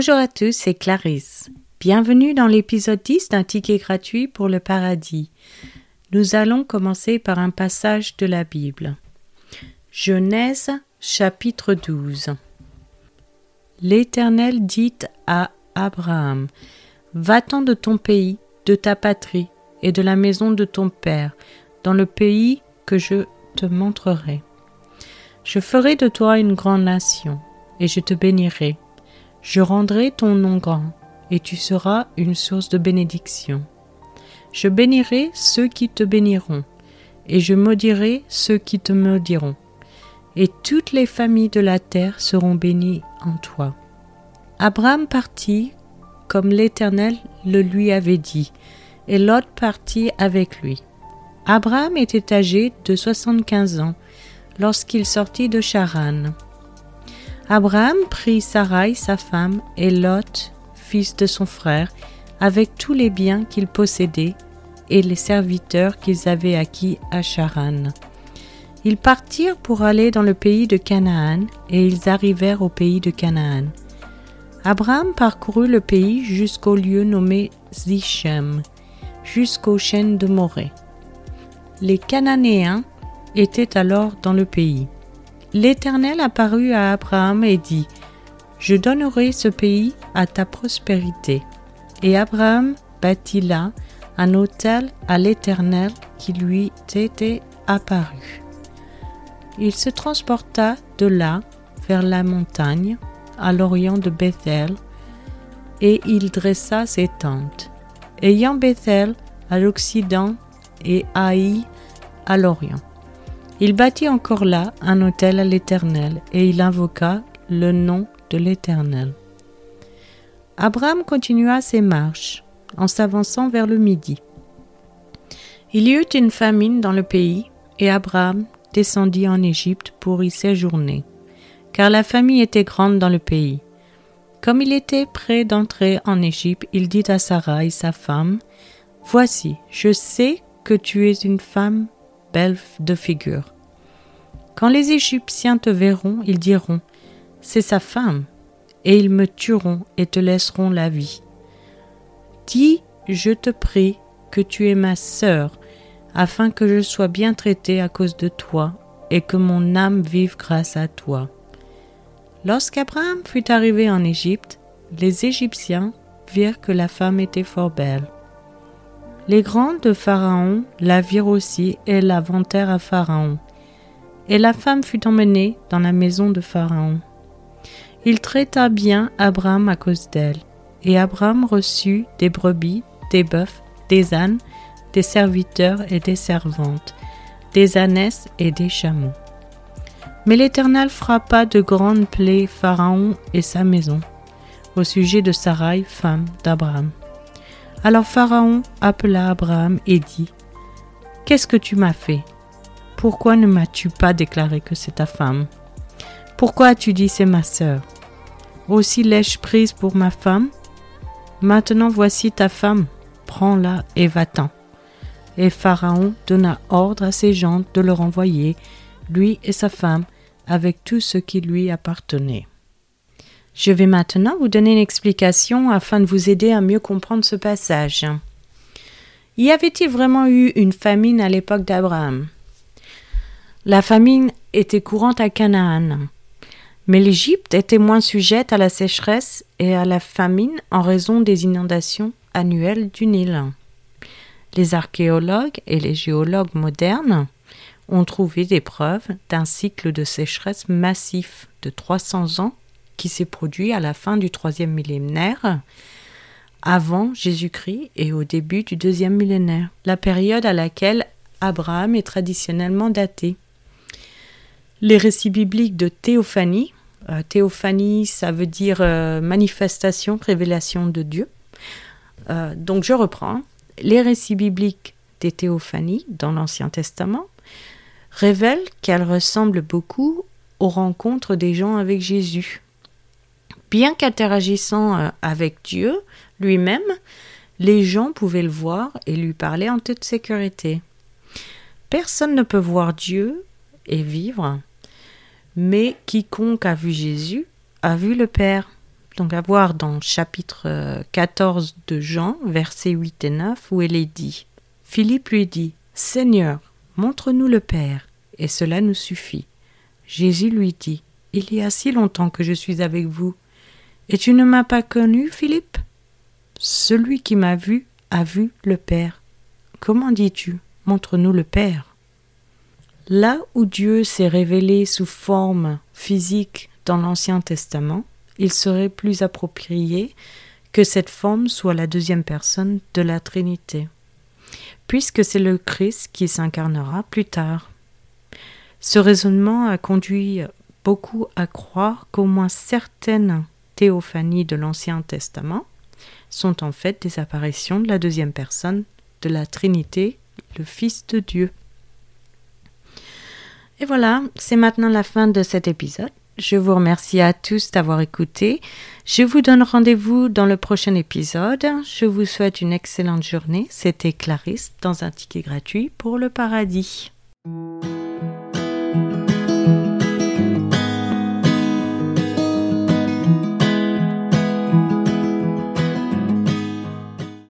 Bonjour à tous, c'est Clarisse. Bienvenue dans l'épisode 10 d'un ticket gratuit pour le paradis. Nous allons commencer par un passage de la Bible. Genèse chapitre 12. L'Éternel dit à Abraham Va-t'en de ton pays, de ta patrie et de la maison de ton père, dans le pays que je te montrerai. Je ferai de toi une grande nation, et je te bénirai. Je rendrai ton nom grand, et tu seras une source de bénédiction. Je bénirai ceux qui te béniront, et je maudirai ceux qui te maudiront. Et toutes les familles de la terre seront bénies en toi. Abraham partit comme l'Éternel le lui avait dit, et Lot partit avec lui. Abraham était âgé de soixante-quinze ans lorsqu'il sortit de Charan. Abraham prit Sarai, sa femme, et Lot, fils de son frère, avec tous les biens qu'ils possédaient et les serviteurs qu'ils avaient acquis à Charan. Ils partirent pour aller dans le pays de Canaan, et ils arrivèrent au pays de Canaan. Abraham parcourut le pays jusqu'au lieu nommé Zichem, jusqu'aux chaînes de Morée. Les Cananéens étaient alors dans le pays. L'Éternel apparut à Abraham et dit, Je donnerai ce pays à ta prospérité. Et Abraham bâtit là un autel à l'Éternel qui lui était apparu. Il se transporta de là vers la montagne, à l'orient de Bethel, et il dressa ses tentes, ayant Bethel à l'occident et Haï à l'orient. Il bâtit encore là un autel à l'Éternel, et il invoqua le nom de l'Éternel. Abraham continua ses marches, en s'avançant vers le midi. Il y eut une famine dans le pays, et Abraham descendit en Égypte pour y séjourner, car la famille était grande dans le pays. Comme il était prêt d'entrer en Égypte, il dit à Sarai, sa femme, Voici, je sais que tu es une femme belle de figure. Quand les Égyptiens te verront, ils diront, C'est sa femme, et ils me tueront et te laisseront la vie. Dis, je te prie, que tu es ma sœur, afin que je sois bien traité à cause de toi, et que mon âme vive grâce à toi. Lorsqu'Abraham fut arrivé en Égypte, les Égyptiens virent que la femme était fort belle. Les grands de Pharaon la virent aussi et la vantèrent à Pharaon. Et la femme fut emmenée dans la maison de Pharaon. Il traita bien Abraham à cause d'elle. Et Abraham reçut des brebis, des bœufs, des ânes, des serviteurs et des servantes, des ânesses et des chameaux. Mais l'Éternel frappa de grandes plaies Pharaon et sa maison, au sujet de Sarai, femme d'Abraham. Alors Pharaon appela Abraham et dit, Qu'est-ce que tu m'as fait? Pourquoi ne m'as-tu pas déclaré que c'est ta femme? Pourquoi as-tu dit c'est ma sœur? Aussi l'ai-je prise pour ma femme? Maintenant voici ta femme, prends-la et va-t'en. Et Pharaon donna ordre à ses gens de le renvoyer, lui et sa femme, avec tout ce qui lui appartenait. Je vais maintenant vous donner une explication afin de vous aider à mieux comprendre ce passage. Y avait-il vraiment eu une famine à l'époque d'Abraham? La famine était courante à Canaan, mais l'Égypte était moins sujette à la sécheresse et à la famine en raison des inondations annuelles du Nil. Les archéologues et les géologues modernes ont trouvé des preuves d'un cycle de sécheresse massif de 300 ans qui s'est produit à la fin du troisième millénaire, avant Jésus-Christ et au début du deuxième millénaire, la période à laquelle Abraham est traditionnellement daté. Les récits bibliques de théophanie, euh, théophanie ça veut dire euh, manifestation, révélation de Dieu. Euh, donc je reprends. Les récits bibliques des théophanies dans l'Ancien Testament révèlent qu'elles ressemblent beaucoup aux rencontres des gens avec Jésus bien qu'interagissant euh, avec Dieu lui-même, les gens pouvaient le voir et lui parler en toute sécurité. Personne ne peut voir Dieu et vivre, mais quiconque a vu Jésus a vu le Père. donc à voir dans chapitre 14 euh, de Jean, versets 8 et 9, où il est dit Philippe lui dit Seigneur, montre-nous le Père, et cela nous suffit. Jésus lui dit Il y a si longtemps que je suis avec vous, et tu ne m'as pas connu, Philippe? Celui qui m'a vu a vu le Père. Comment dis-tu? Montre-nous le Père. Là où Dieu s'est révélé sous forme physique dans l'Ancien Testament, il serait plus approprié que cette forme soit la deuxième personne de la Trinité, puisque c'est le Christ qui s'incarnera plus tard. Ce raisonnement a conduit beaucoup à croire qu'au moins certaines théophanies de l'Ancien Testament sont en fait des apparitions de la deuxième personne de la Trinité, le Fils de Dieu. Et voilà, c'est maintenant la fin de cet épisode. Je vous remercie à tous d'avoir écouté. Je vous donne rendez-vous dans le prochain épisode. Je vous souhaite une excellente journée. C'était Clarisse dans un ticket gratuit pour le paradis.